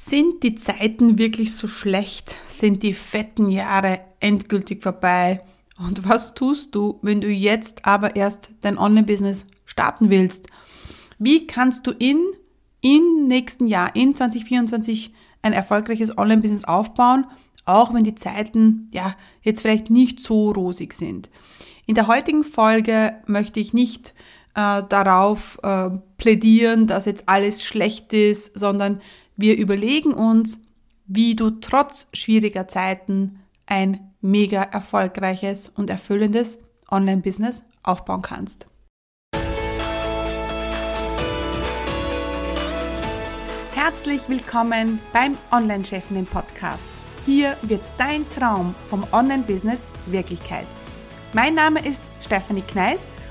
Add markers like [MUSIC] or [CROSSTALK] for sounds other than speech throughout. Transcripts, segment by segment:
Sind die Zeiten wirklich so schlecht? Sind die fetten Jahre endgültig vorbei? Und was tust du, wenn du jetzt aber erst dein Online-Business starten willst? Wie kannst du in, im nächsten Jahr, in 2024, ein erfolgreiches Online-Business aufbauen, auch wenn die Zeiten, ja, jetzt vielleicht nicht so rosig sind? In der heutigen Folge möchte ich nicht äh, darauf äh, plädieren, dass jetzt alles schlecht ist, sondern wir überlegen uns, wie du trotz schwieriger Zeiten ein mega erfolgreiches und erfüllendes Online-Business aufbauen kannst. Herzlich willkommen beim Online-Chefinnen Podcast. Hier wird dein Traum vom Online-Business Wirklichkeit. Mein Name ist Stephanie Kneis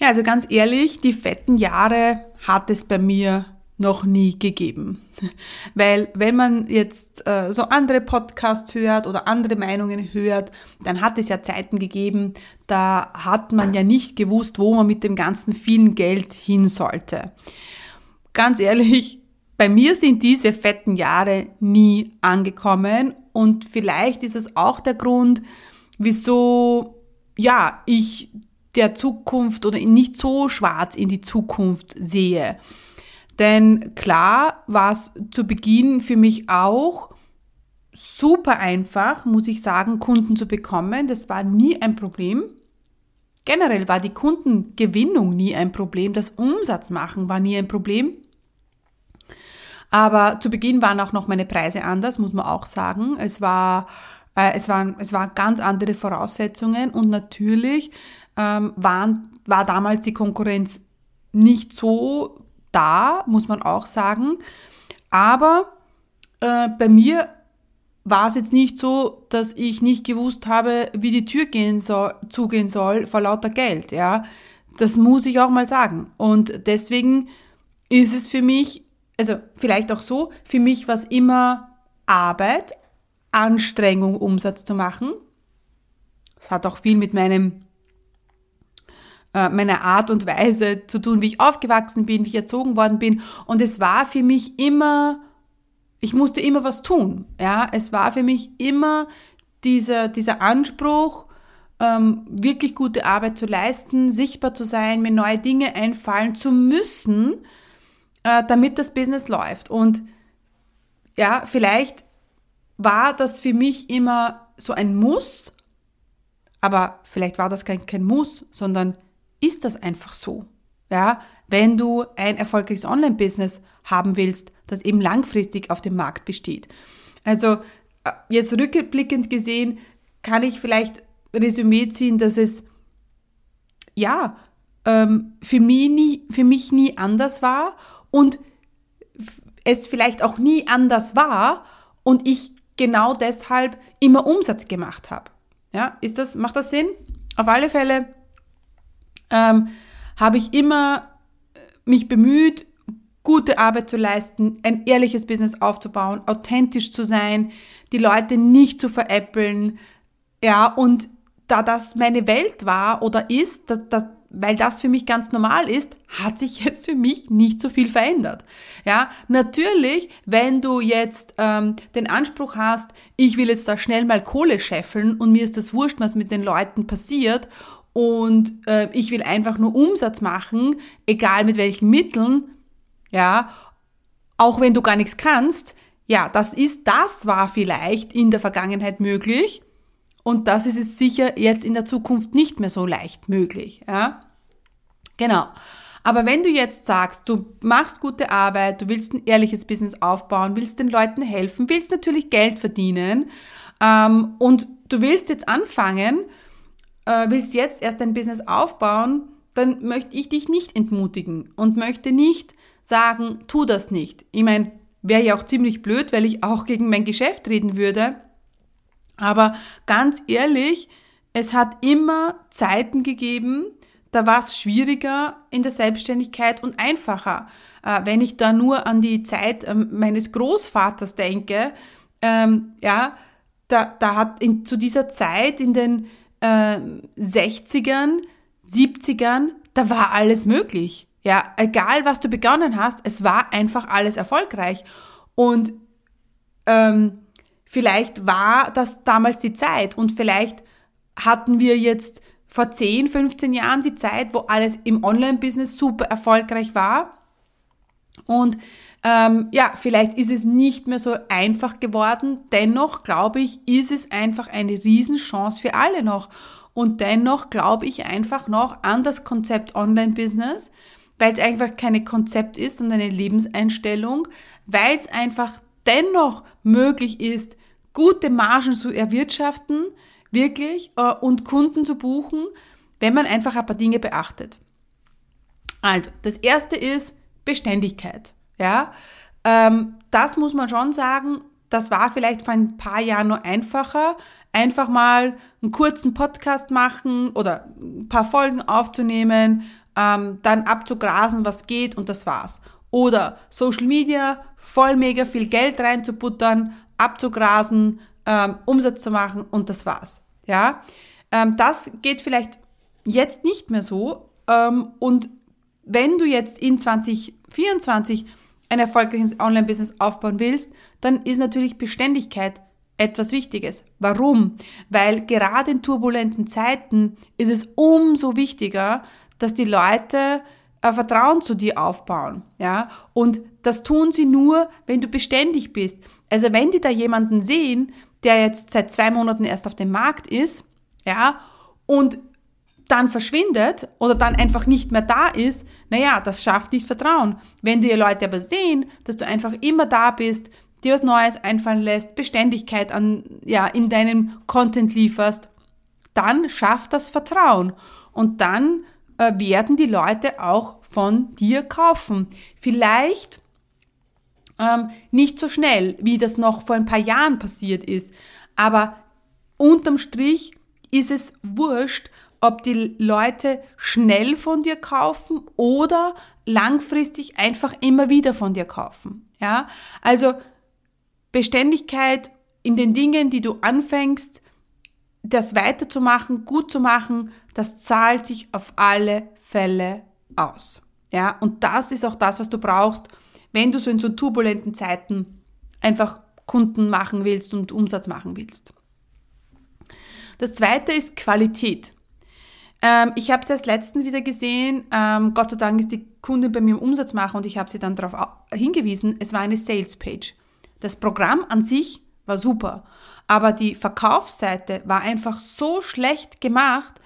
Ja, also ganz ehrlich, die fetten Jahre hat es bei mir noch nie gegeben. [LAUGHS] Weil wenn man jetzt äh, so andere Podcasts hört oder andere Meinungen hört, dann hat es ja Zeiten gegeben, da hat man ja nicht gewusst, wo man mit dem ganzen vielen Geld hin sollte. Ganz ehrlich, bei mir sind diese fetten Jahre nie angekommen und vielleicht ist es auch der Grund, wieso ja, ich der Zukunft oder nicht so schwarz in die Zukunft sehe. Denn klar war es zu Beginn für mich auch super einfach, muss ich sagen, Kunden zu bekommen. Das war nie ein Problem. Generell war die Kundengewinnung nie ein Problem. Das Umsatzmachen war nie ein Problem. Aber zu Beginn waren auch noch meine Preise anders, muss man auch sagen. Es war, äh, es waren, es waren ganz andere Voraussetzungen und natürlich ähm, waren, war damals die Konkurrenz nicht so da, muss man auch sagen. Aber äh, bei mir war es jetzt nicht so, dass ich nicht gewusst habe, wie die Tür gehen soll, zugehen soll vor lauter Geld, ja. Das muss ich auch mal sagen. Und deswegen ist es für mich, also vielleicht auch so, für mich war es immer Arbeit, Anstrengung, Umsatz zu machen. Das hat auch viel mit meinem meiner Art und Weise zu tun, wie ich aufgewachsen bin, wie ich erzogen worden bin. Und es war für mich immer, ich musste immer was tun. Ja, es war für mich immer dieser, dieser Anspruch, ähm, wirklich gute Arbeit zu leisten, sichtbar zu sein, mir neue Dinge einfallen zu müssen, äh, damit das Business läuft. Und ja, vielleicht war das für mich immer so ein Muss, aber vielleicht war das kein, kein Muss, sondern ist das einfach so. Ja, wenn du ein erfolgreiches Online-Business haben willst, das eben langfristig auf dem Markt besteht. Also äh, jetzt rückblickend gesehen kann ich vielleicht Resümee ziehen, dass es ja ähm, für, mich nie, für mich nie anders war und es vielleicht auch nie anders war und ich genau deshalb immer Umsatz gemacht habe. Ja, ist das, macht das Sinn? Auf alle Fälle ähm, habe ich immer äh, mich bemüht, gute Arbeit zu leisten, ein ehrliches Business aufzubauen, authentisch zu sein, die Leute nicht zu veräppeln, ja, und da das meine Welt war oder ist, dass, dass, weil das für mich ganz normal ist, hat sich [LAUGHS] jetzt für mich nicht so viel verändert. Ja, natürlich, wenn du jetzt ähm, den Anspruch hast, ich will jetzt da schnell mal Kohle scheffeln und mir ist das wurscht, was mit den Leuten passiert und äh, ich will einfach nur Umsatz machen, egal mit welchen Mitteln, ja, auch wenn du gar nichts kannst, ja, das ist, das war vielleicht in der Vergangenheit möglich und das ist es sicher jetzt in der Zukunft nicht mehr so leicht möglich, ja. Genau. Aber wenn du jetzt sagst, du machst gute Arbeit, du willst ein ehrliches Business aufbauen, willst den Leuten helfen, willst natürlich Geld verdienen ähm, und du willst jetzt anfangen, äh, willst jetzt erst dein Business aufbauen, dann möchte ich dich nicht entmutigen und möchte nicht sagen, tu das nicht. Ich meine, wäre ja auch ziemlich blöd, weil ich auch gegen mein Geschäft reden würde. Aber ganz ehrlich, es hat immer Zeiten gegeben, da war es schwieriger in der Selbstständigkeit und einfacher. Äh, wenn ich da nur an die Zeit ähm, meines Großvaters denke, ähm, ja, da, da hat in, zu dieser Zeit in den äh, 60ern, 70ern, da war alles möglich. Ja, egal was du begonnen hast, es war einfach alles erfolgreich. Und ähm, vielleicht war das damals die Zeit und vielleicht hatten wir jetzt vor 10, 15 Jahren die Zeit, wo alles im Online-Business super erfolgreich war. Und ähm, ja, vielleicht ist es nicht mehr so einfach geworden. Dennoch glaube ich, ist es einfach eine Riesenchance für alle noch. Und dennoch glaube ich einfach noch an das Konzept Online-Business, weil es einfach keine Konzept ist und eine Lebenseinstellung, weil es einfach dennoch möglich ist, gute Margen zu erwirtschaften, wirklich, äh, und Kunden zu buchen, wenn man einfach ein paar Dinge beachtet. Also, das erste ist Beständigkeit. Ja, ähm, das muss man schon sagen, das war vielleicht vor ein paar Jahren nur einfacher. Einfach mal einen kurzen Podcast machen oder ein paar Folgen aufzunehmen, ähm, dann abzugrasen, was geht und das war's. Oder Social Media, voll mega viel Geld reinzubuttern, abzugrasen, ähm, Umsatz zu machen und das war's. Ja, ähm, das geht vielleicht jetzt nicht mehr so. Ähm, und wenn du jetzt in 2024 ein erfolgreiches Online-Business aufbauen willst, dann ist natürlich Beständigkeit etwas Wichtiges. Warum? Weil gerade in turbulenten Zeiten ist es umso wichtiger, dass die Leute ein Vertrauen zu dir aufbauen, ja. Und das tun sie nur, wenn du beständig bist. Also wenn die da jemanden sehen, der jetzt seit zwei Monaten erst auf dem Markt ist, ja, und dann verschwindet oder dann einfach nicht mehr da ist, naja, das schafft nicht Vertrauen. Wenn die Leute aber sehen, dass du einfach immer da bist, dir was Neues einfallen lässt, Beständigkeit an, ja, in deinem Content lieferst, dann schafft das Vertrauen. Und dann äh, werden die Leute auch von dir kaufen. Vielleicht ähm, nicht so schnell, wie das noch vor ein paar Jahren passiert ist, aber unterm Strich ist es wurscht, ob die Leute schnell von dir kaufen oder langfristig einfach immer wieder von dir kaufen. Ja, also Beständigkeit in den Dingen, die du anfängst, das weiterzumachen, gut zu machen, das zahlt sich auf alle Fälle aus. Ja, und das ist auch das, was du brauchst, wenn du so in so turbulenten Zeiten einfach Kunden machen willst und Umsatz machen willst. Das zweite ist Qualität. Ähm, ich habe es erst letztens wieder gesehen. Ähm, Gott sei Dank ist die Kundin bei mir im Umsatz machen und ich habe sie dann darauf hingewiesen. Es war eine Sales Page. Das Programm an sich war super, aber die Verkaufsseite war einfach so schlecht gemacht.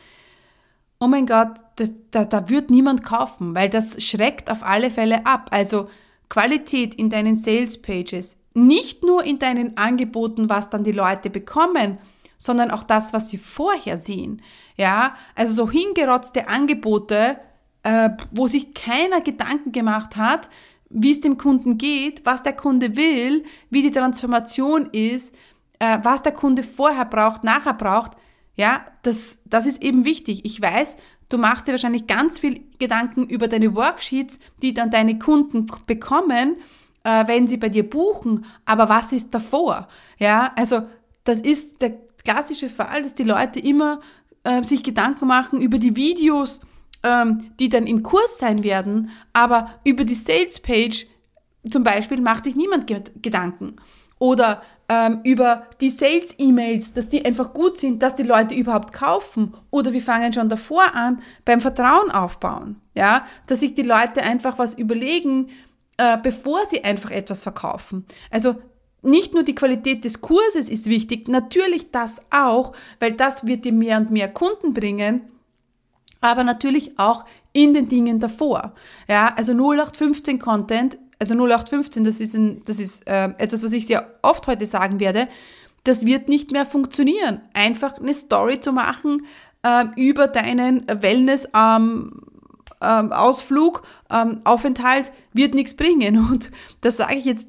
Oh mein Gott, da, da, da wird niemand kaufen, weil das schreckt auf alle Fälle ab. Also Qualität in deinen Sales Pages, nicht nur in deinen Angeboten, was dann die Leute bekommen, sondern auch das, was sie vorher sehen. Ja, also so hingerotzte Angebote, äh, wo sich keiner Gedanken gemacht hat, wie es dem Kunden geht, was der Kunde will, wie die Transformation ist, äh, was der Kunde vorher braucht, nachher braucht. Ja, das, das ist eben wichtig. Ich weiß, du machst dir wahrscheinlich ganz viel Gedanken über deine Worksheets, die dann deine Kunden bekommen, äh, wenn sie bei dir buchen. Aber was ist davor? Ja, also das ist der klassische Fall, dass die Leute immer äh, sich Gedanken machen über die Videos, ähm, die dann im Kurs sein werden, aber über die Sales Page zum Beispiel macht sich niemand Gedanken. Oder ähm, über die Sales-E-Mails, dass die einfach gut sind, dass die Leute überhaupt kaufen. Oder wir fangen schon davor an beim Vertrauen aufbauen. Ja, dass sich die Leute einfach was überlegen, äh, bevor sie einfach etwas verkaufen. Also nicht nur die Qualität des Kurses ist wichtig, natürlich das auch, weil das wird dir mehr und mehr Kunden bringen, aber natürlich auch in den Dingen davor. Ja, also 0815 Content, also 0815, das ist, ein, das ist äh, etwas, was ich sehr oft heute sagen werde, das wird nicht mehr funktionieren. Einfach eine Story zu machen äh, über deinen Wellness, ähm, ähm, Ausflug, ähm, Aufenthalt wird nichts bringen. [LAUGHS] Und das sage ich jetzt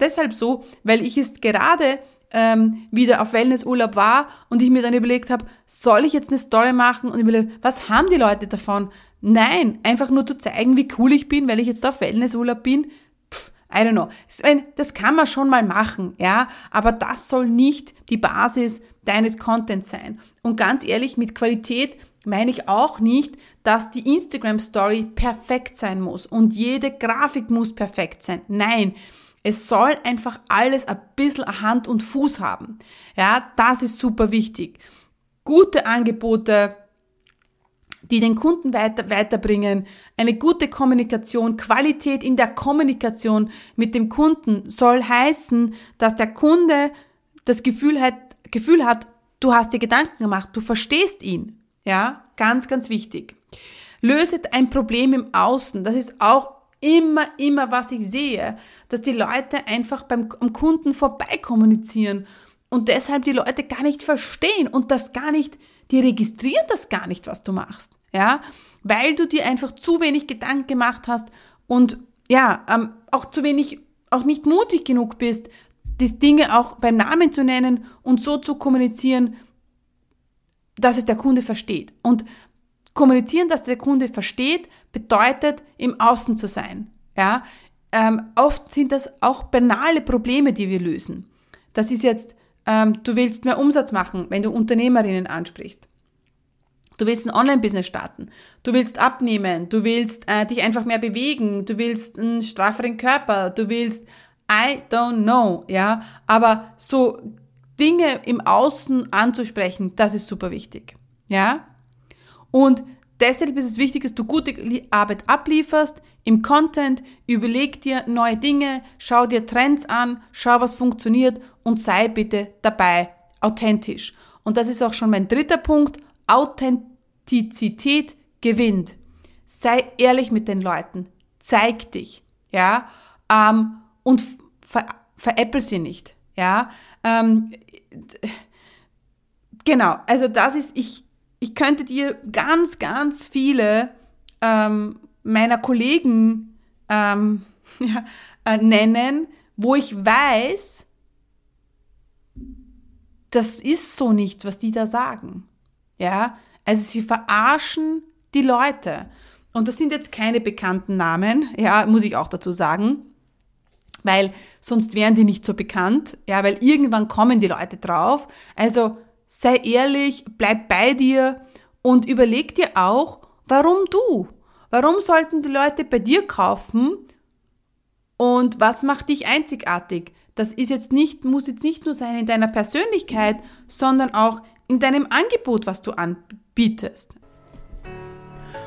deshalb so, weil ich es gerade ähm, wieder auf Wellnessurlaub war und ich mir dann überlegt habe, soll ich jetzt eine Story machen und überlege, was haben die Leute davon? Nein, einfach nur zu zeigen, wie cool ich bin, weil ich jetzt auf Wellnessurlaub bin. Pff, I don't know. Das kann man schon mal machen, ja, aber das soll nicht die Basis deines Contents sein. Und ganz ehrlich, mit Qualität meine ich auch nicht, dass die Instagram Story perfekt sein muss und jede Grafik muss perfekt sein. Nein, es soll einfach alles ein bisschen Hand und Fuß haben. Ja, das ist super wichtig. Gute Angebote, die den Kunden weiter, weiterbringen, eine gute Kommunikation, Qualität in der Kommunikation mit dem Kunden soll heißen, dass der Kunde das Gefühl hat, Gefühl hat, du hast dir Gedanken gemacht, du verstehst ihn. Ja, ganz, ganz wichtig. Löset ein Problem im Außen. Das ist auch immer, immer, was ich sehe, dass die Leute einfach beim am Kunden vorbei kommunizieren und deshalb die Leute gar nicht verstehen und das gar nicht, die registrieren das gar nicht, was du machst. Ja, weil du dir einfach zu wenig Gedanken gemacht hast und ja, ähm, auch zu wenig, auch nicht mutig genug bist, die Dinge auch beim Namen zu nennen und so zu kommunizieren, dass es der Kunde versteht. Und kommunizieren, dass der Kunde versteht, bedeutet, im Außen zu sein. Ja, ähm, oft sind das auch banale Probleme, die wir lösen. Das ist jetzt, ähm, du willst mehr Umsatz machen, wenn du Unternehmerinnen ansprichst. Du willst ein Online-Business starten. Du willst abnehmen. Du willst äh, dich einfach mehr bewegen. Du willst einen strafferen Körper. Du willst, I don't know, ja. Aber so Dinge im Außen anzusprechen, das ist super wichtig. Ja? Und deshalb ist es wichtig, dass du gute Arbeit ablieferst im Content, überleg dir neue Dinge, schau dir Trends an, schau, was funktioniert und sei bitte dabei authentisch. Und das ist auch schon mein dritter Punkt. Authentizität gewinnt. Sei ehrlich mit den Leuten. Zeig dich. Ja? Ähm, und ver veräppel sie nicht. Ja? Ähm, [LAUGHS] genau, also das ist, ich, ich könnte dir ganz, ganz viele ähm, meiner Kollegen ähm, [LAUGHS] ja, äh, nennen, wo ich weiß, das ist so nicht, was die da sagen. Ja, also sie verarschen die Leute. Und das sind jetzt keine bekannten Namen, ja, muss ich auch dazu sagen weil sonst wären die nicht so bekannt, ja, weil irgendwann kommen die Leute drauf. Also sei ehrlich, bleib bei dir und überleg dir auch, warum du? Warum sollten die Leute bei dir kaufen? Und was macht dich einzigartig? Das ist jetzt nicht, muss jetzt nicht nur sein in deiner Persönlichkeit, sondern auch in deinem Angebot, was du anbietest.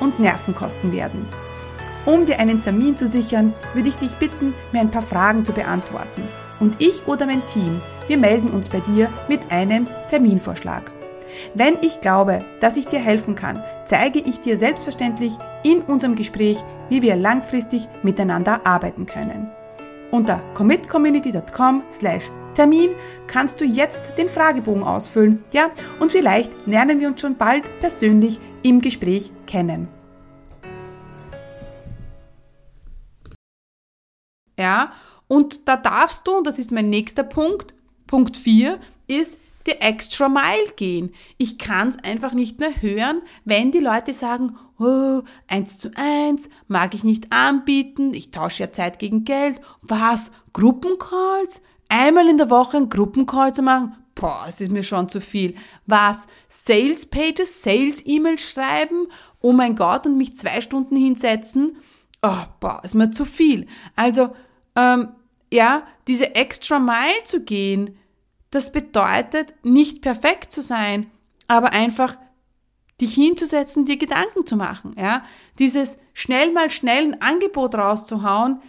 und Nerven kosten werden. Um dir einen Termin zu sichern, würde ich dich bitten, mir ein paar Fragen zu beantworten. Und ich oder mein Team, wir melden uns bei dir mit einem Terminvorschlag. Wenn ich glaube, dass ich dir helfen kann, zeige ich dir selbstverständlich in unserem Gespräch, wie wir langfristig miteinander arbeiten können. Unter commitcommunity.com slash Termin kannst du jetzt den Fragebogen ausfüllen, ja, und vielleicht lernen wir uns schon bald persönlich im Gespräch kennen. Ja, und da darfst du, und das ist mein nächster Punkt, Punkt 4, ist die extra Mile gehen. Ich kann es einfach nicht mehr hören, wenn die Leute sagen, oh, eins zu eins, mag ich nicht anbieten, ich tausche ja Zeit gegen Geld. Was? Gruppencalls? Einmal in der Woche einen Gruppencall zu machen? Boah, es ist mir schon zu viel. Was? Sales Pages, Sales E-Mails schreiben? Oh mein Gott, und mich zwei Stunden hinsetzen? Oh, boah, ist mir zu viel. Also, ähm, ja, diese extra Mile zu gehen, das bedeutet nicht perfekt zu sein, aber einfach dich hinzusetzen, dir Gedanken zu machen. Ja? Dieses schnell mal schnell ein Angebot rauszuhauen,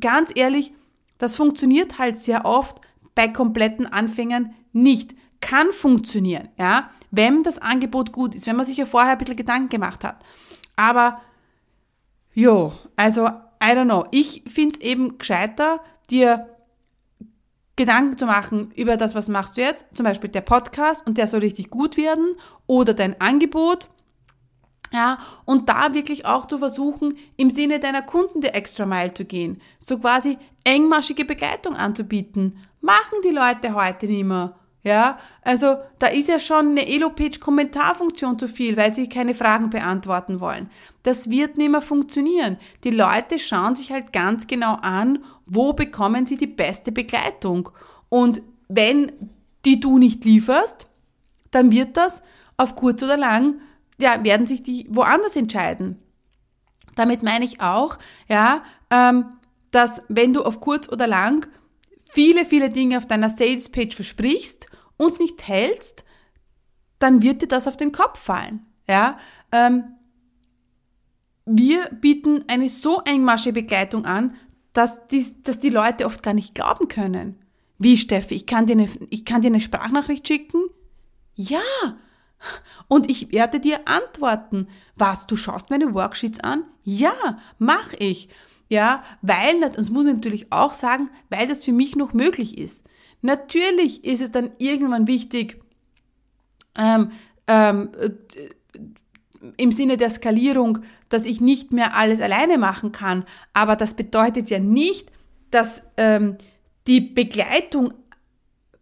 ganz ehrlich, das funktioniert halt sehr oft bei kompletten Anfängern nicht. Kann funktionieren, ja, wenn das Angebot gut ist, wenn man sich ja vorher ein bisschen Gedanken gemacht hat. Aber, jo, also, I don't know. Ich finde es eben gescheiter, dir Gedanken zu machen über das, was machst du jetzt, zum Beispiel der Podcast und der soll richtig gut werden oder dein Angebot. Ja, und da wirklich auch zu versuchen, im Sinne deiner Kunden die Extra Mile zu gehen. So quasi engmaschige Begleitung anzubieten. Machen die Leute heute nicht mehr. Ja, also da ist ja schon eine Elo-Page-Kommentarfunktion zu viel, weil sie keine Fragen beantworten wollen. Das wird nicht mehr funktionieren. Die Leute schauen sich halt ganz genau an, wo bekommen sie die beste Begleitung. Und wenn die du nicht lieferst, dann wird das auf kurz oder lang, ja, werden sich die woanders entscheiden. Damit meine ich auch, ja, ähm, dass wenn du auf kurz oder lang viele, viele Dinge auf deiner Sales-Page versprichst und nicht hältst, dann wird dir das auf den Kopf fallen. Ja? Ähm, wir bieten eine so engmaschige Begleitung an, dass die, dass die Leute oft gar nicht glauben können. Wie, Steffi, ich kann dir eine, ich kann dir eine Sprachnachricht schicken? Ja. Und ich werde dir antworten. Was, du schaust meine Worksheets an? Ja, mach ich. Ja, weil, das muss ich natürlich auch sagen, weil das für mich noch möglich ist. Natürlich ist es dann irgendwann wichtig, ähm, ähm, äh, im Sinne der Skalierung, dass ich nicht mehr alles alleine machen kann. Aber das bedeutet ja nicht, dass ähm, die Begleitung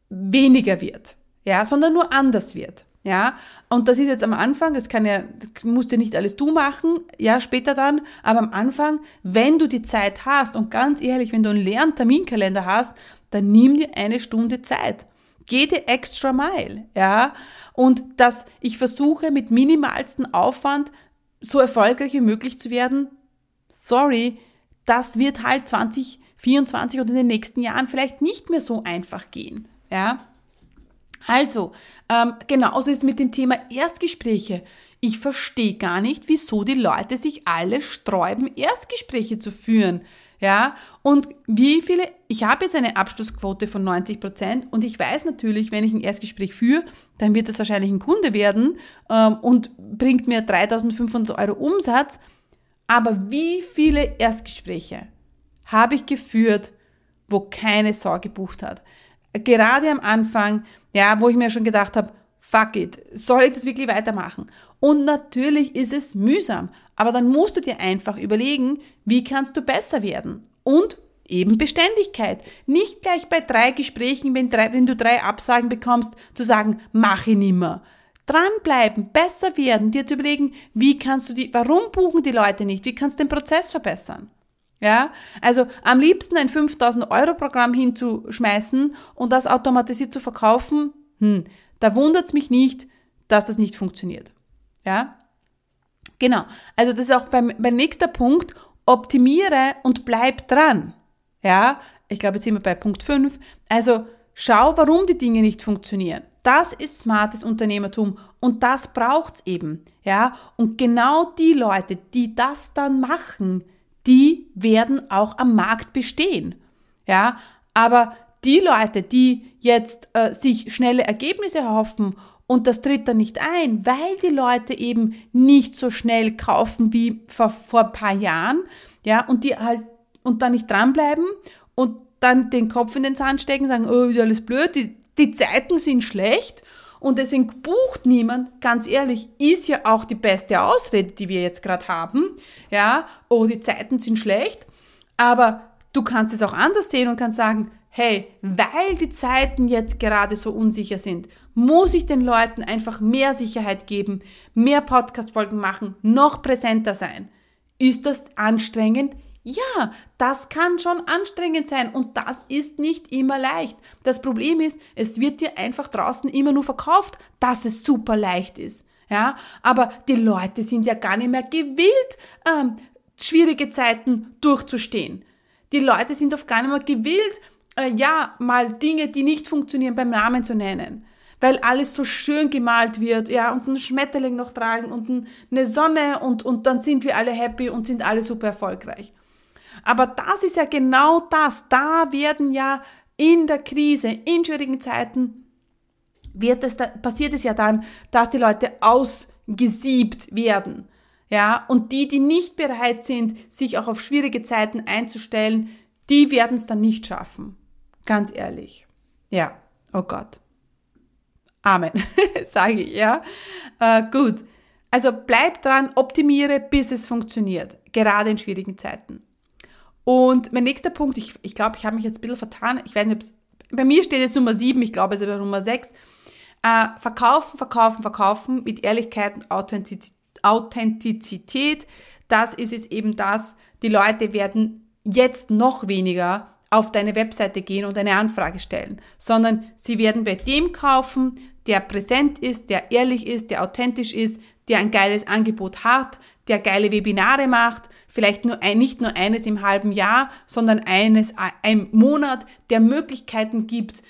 weniger wird, ja, sondern nur anders wird. Ja, und das ist jetzt am Anfang, das kann ja, das musst du nicht alles du machen, ja, später dann, aber am Anfang, wenn du die Zeit hast und ganz ehrlich, wenn du einen leeren Terminkalender hast, dann nimm dir eine Stunde Zeit. Geh dir extra Mile, ja, und dass ich versuche mit minimalsten Aufwand so erfolgreich wie möglich zu werden, sorry, das wird halt 2024 und in den nächsten Jahren vielleicht nicht mehr so einfach gehen, ja. Also, ähm, genauso ist mit dem Thema Erstgespräche. Ich verstehe gar nicht, wieso die Leute sich alle sträuben, Erstgespräche zu führen. Ja, und wie viele, ich habe jetzt eine Abschlussquote von 90 Prozent und ich weiß natürlich, wenn ich ein Erstgespräch führe, dann wird das wahrscheinlich ein Kunde werden ähm, und bringt mir 3500 Euro Umsatz. Aber wie viele Erstgespräche habe ich geführt, wo keine Sau gebucht hat? Gerade am Anfang, ja, wo ich mir schon gedacht habe, fuck it, soll ich das wirklich weitermachen? Und natürlich ist es mühsam, aber dann musst du dir einfach überlegen, wie kannst du besser werden? Und eben Beständigkeit. Nicht gleich bei drei Gesprächen, wenn, drei, wenn du drei Absagen bekommst, zu sagen, mach ich nimmer. Dranbleiben, besser werden, dir zu überlegen, wie kannst du die, warum buchen die Leute nicht? Wie kannst du den Prozess verbessern? Ja, also am liebsten ein 5000 Euro Programm hinzuschmeißen und das automatisiert zu verkaufen, hm, da wundert's mich nicht, dass das nicht funktioniert. Ja, genau. Also das ist auch beim, beim nächster Punkt, optimiere und bleib dran. Ja, ich glaube, jetzt sind wir bei Punkt 5. Also schau, warum die Dinge nicht funktionieren. Das ist smartes Unternehmertum und das braucht's eben. Ja, und genau die Leute, die das dann machen, die werden auch am Markt bestehen. Ja, aber die Leute, die jetzt äh, sich schnelle Ergebnisse erhoffen und das tritt dann nicht ein, weil die Leute eben nicht so schnell kaufen wie vor, vor ein paar Jahren, ja, und die halt und dann nicht dranbleiben und dann den Kopf in den Sand stecken, sagen, oh, ist alles blöd, die, die Zeiten sind schlecht und deswegen bucht niemand, ganz ehrlich, ist ja auch die beste Ausrede, die wir jetzt gerade haben, ja, oh, die Zeiten sind schlecht, aber du kannst es auch anders sehen und kannst sagen, hey, weil die Zeiten jetzt gerade so unsicher sind, muss ich den Leuten einfach mehr Sicherheit geben, mehr Podcast-Folgen machen, noch präsenter sein. Ist das anstrengend? Ja, das kann schon anstrengend sein und das ist nicht immer leicht. Das Problem ist, es wird dir einfach draußen immer nur verkauft, dass es super leicht ist. Ja, aber die Leute sind ja gar nicht mehr gewillt, ähm, schwierige Zeiten durchzustehen. Die Leute sind oft gar nicht mehr gewillt, äh, ja, mal Dinge, die nicht funktionieren, beim Namen zu nennen. weil alles so schön gemalt wird, ja, und ein Schmetterling noch tragen und eine Sonne und, und dann sind wir alle happy und sind alle super erfolgreich. Aber das ist ja genau das. Da werden ja in der Krise, in schwierigen Zeiten, wird es da, passiert es ja dann, dass die Leute ausgesiebt werden. Ja, und die, die nicht bereit sind, sich auch auf schwierige Zeiten einzustellen, die werden es dann nicht schaffen. Ganz ehrlich. Ja, oh Gott. Amen, [LAUGHS] sage ich, ja. Äh, gut. Also bleib dran, optimiere, bis es funktioniert, gerade in schwierigen Zeiten. Und mein nächster Punkt, ich glaube, ich, glaub, ich habe mich jetzt ein bisschen vertan. Ich weiß nicht, bei mir steht jetzt Nummer 7, ich glaube, es ist aber Nummer 6. Äh, verkaufen, verkaufen, verkaufen mit Ehrlichkeit und Authentizität. Das ist es eben das. Die Leute werden jetzt noch weniger auf deine Webseite gehen und eine Anfrage stellen, sondern sie werden bei dem kaufen, der präsent ist, der ehrlich ist, der authentisch ist, der ein geiles Angebot hat, der geile Webinare macht, vielleicht nur ein, nicht nur eines im halben Jahr, sondern eines im Monat, der Möglichkeiten gibt,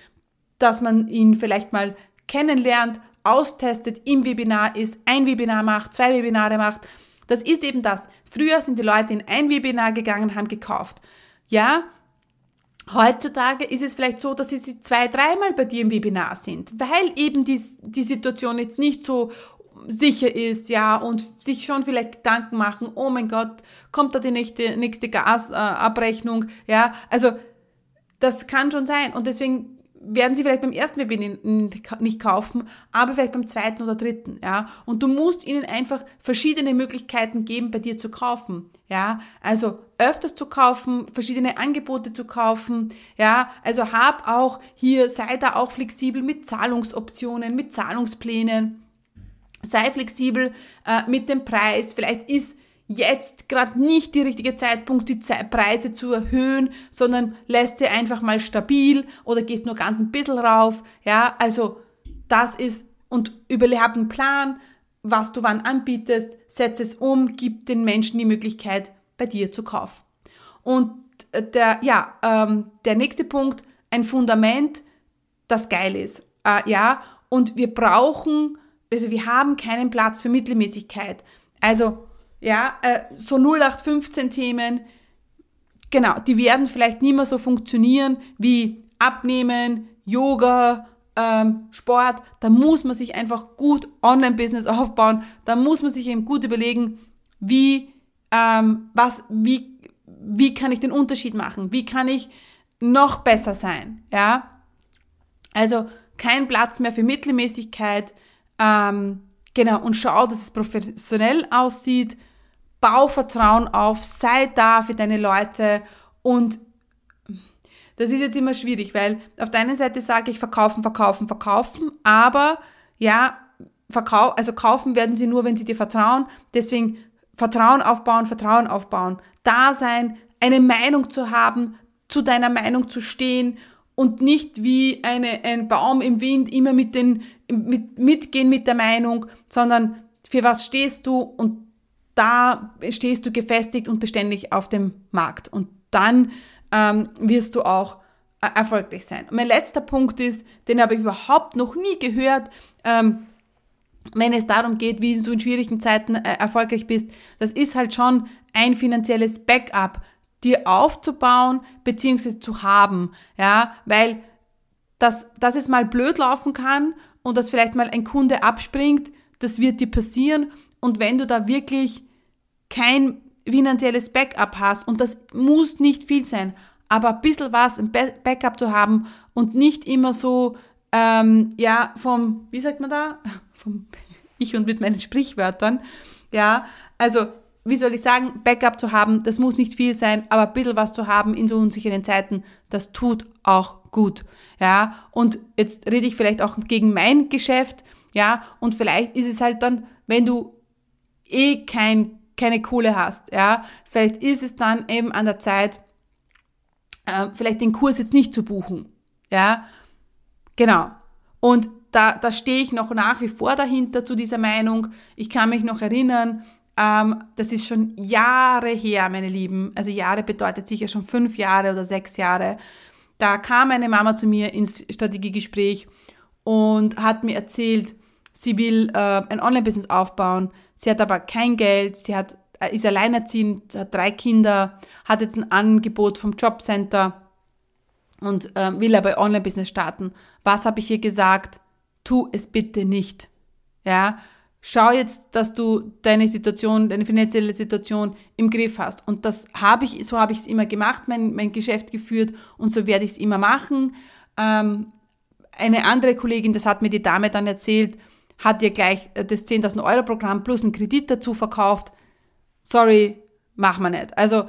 dass man ihn vielleicht mal kennenlernt, austestet, im Webinar ist, ein Webinar macht, zwei Webinare macht. Das ist eben das. Früher sind die Leute in ein Webinar gegangen, haben gekauft. Ja, Heutzutage ist es vielleicht so, dass sie zwei, dreimal bei dir im Webinar sind, weil eben die, die Situation jetzt nicht so sicher ist, ja, und sich schon vielleicht Gedanken machen, oh mein Gott, kommt da die nächste, nächste Gasabrechnung, ja, also das kann schon sein und deswegen werden sie vielleicht beim ersten Webinar nicht kaufen, aber vielleicht beim zweiten oder dritten, ja. Und du musst ihnen einfach verschiedene Möglichkeiten geben, bei dir zu kaufen, ja. Also öfters zu kaufen, verschiedene Angebote zu kaufen, ja. Also hab auch hier, sei da auch flexibel mit Zahlungsoptionen, mit Zahlungsplänen. Sei flexibel äh, mit dem Preis. Vielleicht ist jetzt gerade nicht der richtige Zeitpunkt, die Preise zu erhöhen, sondern lässt sie einfach mal stabil oder gehst nur ganz ein bisschen rauf. Ja, also das ist und überhaupt einen Plan, was du wann anbietest, setz es um, gib den Menschen die Möglichkeit, bei dir zu kaufen. Und der, ja, ähm, der nächste Punkt, ein Fundament, das geil ist. Äh, ja, und wir brauchen, also wir haben keinen Platz für Mittelmäßigkeit. Also ja, äh, so 0815 Themen, genau, die werden vielleicht nicht mehr so funktionieren wie Abnehmen, Yoga, ähm, Sport. Da muss man sich einfach gut Online-Business aufbauen. Da muss man sich eben gut überlegen, wie, ähm, was, wie, wie kann ich den Unterschied machen? Wie kann ich noch besser sein? Ja, also kein Platz mehr für Mittelmäßigkeit. Ähm, genau, und schau, dass es professionell aussieht. Bau Vertrauen auf, sei da für deine Leute. Und das ist jetzt immer schwierig, weil auf der einen Seite sage ich verkaufen, verkaufen, verkaufen, aber ja, verkau also kaufen werden sie nur, wenn sie dir vertrauen. Deswegen Vertrauen aufbauen, Vertrauen aufbauen, da sein, eine Meinung zu haben, zu deiner Meinung zu stehen und nicht wie eine, ein Baum im Wind immer mit den, mit, mitgehen mit der Meinung, sondern für was stehst du und da stehst du gefestigt und beständig auf dem Markt und dann ähm, wirst du auch äh, erfolgreich sein. Und mein letzter Punkt ist, den habe ich überhaupt noch nie gehört, ähm, wenn es darum geht, wie du in schwierigen Zeiten äh, erfolgreich bist. Das ist halt schon ein finanzielles Backup, dir aufzubauen bzw. zu haben, ja, weil das, dass es mal blöd laufen kann und dass vielleicht mal ein Kunde abspringt, das wird dir passieren und wenn du da wirklich kein finanzielles Backup hast, und das muss nicht viel sein, aber ein bisschen was, ein Backup zu haben und nicht immer so, ähm, ja, vom, wie sagt man da? [LAUGHS] Vom Ich und mit meinen Sprichwörtern. Ja, also, wie soll ich sagen, Backup zu haben, das muss nicht viel sein, aber ein bisschen was zu haben in so unsicheren Zeiten, das tut auch gut. Ja, und jetzt rede ich vielleicht auch gegen mein Geschäft, ja, und vielleicht ist es halt dann, wenn du eh kein, keine Kohle hast, ja, vielleicht ist es dann eben an der Zeit, äh, vielleicht den Kurs jetzt nicht zu buchen, ja, genau. Und da, da stehe ich noch nach wie vor dahinter zu dieser Meinung. Ich kann mich noch erinnern, ähm, das ist schon Jahre her, meine Lieben. Also Jahre bedeutet sicher schon fünf Jahre oder sechs Jahre. Da kam eine Mama zu mir ins Strategiegespräch und hat mir erzählt, sie will äh, ein Online-Business aufbauen. Sie hat aber kein Geld, sie hat, äh, ist alleinerziehend, hat drei Kinder, hat jetzt ein Angebot vom Jobcenter und äh, will aber Online-Business starten. Was habe ich ihr gesagt? Tu es bitte nicht. Ja, schau jetzt, dass du deine Situation, deine finanzielle Situation im Griff hast. Und das habe ich, so habe ich es immer gemacht, mein, mein Geschäft geführt und so werde ich es immer machen. Ähm, eine andere Kollegin, das hat mir die Dame dann erzählt, hat ihr gleich das 10.000 Euro Programm plus einen Kredit dazu verkauft. Sorry, mach man nicht. Also,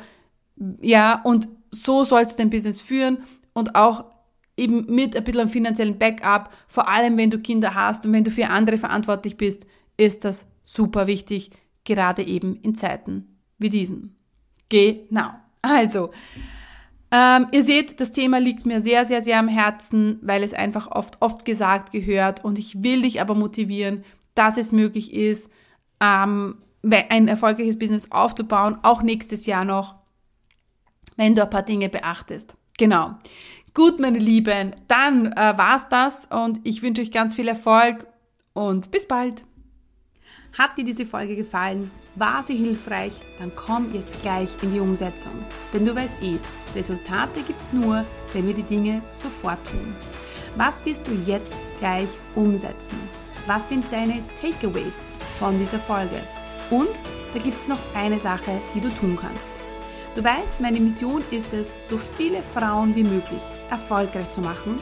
ja, und so sollst du dein Business führen und auch eben mit ein bisschen finanziellen Backup, vor allem wenn du Kinder hast und wenn du für andere verantwortlich bist, ist das super wichtig, gerade eben in Zeiten wie diesen. Genau. Also, ähm, ihr seht, das Thema liegt mir sehr, sehr, sehr am Herzen, weil es einfach oft, oft gesagt gehört und ich will dich aber motivieren, dass es möglich ist, ähm, ein erfolgreiches Business aufzubauen, auch nächstes Jahr noch, wenn du ein paar Dinge beachtest. Genau. Gut, meine Lieben, dann äh, war's das und ich wünsche euch ganz viel Erfolg und bis bald. Hat dir diese Folge gefallen? War sie hilfreich? Dann komm jetzt gleich in die Umsetzung. Denn du weißt eh, Resultate gibt's nur, wenn wir die Dinge sofort tun. Was wirst du jetzt gleich umsetzen? Was sind deine Takeaways von dieser Folge? Und da gibt's noch eine Sache, die du tun kannst. Du weißt, meine Mission ist es, so viele Frauen wie möglich erfolgreich zu machen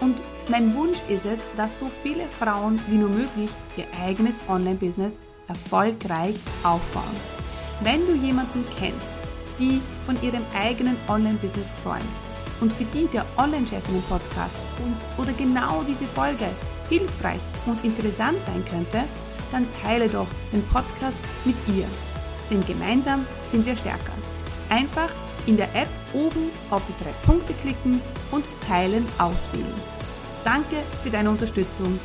und mein Wunsch ist es, dass so viele Frauen wie nur möglich ihr eigenes Online-Business erfolgreich aufbauen. Wenn du jemanden kennst, die von ihrem eigenen Online-Business träumt und für die der Online-Chefinnen-Podcast oder genau diese Folge hilfreich und interessant sein könnte, dann teile doch den Podcast mit ihr. Denn gemeinsam sind wir stärker. Einfach in der App oben auf die drei Punkte klicken und Teilen auswählen. Danke für deine Unterstützung.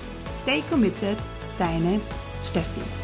Stay committed, deine Steffi.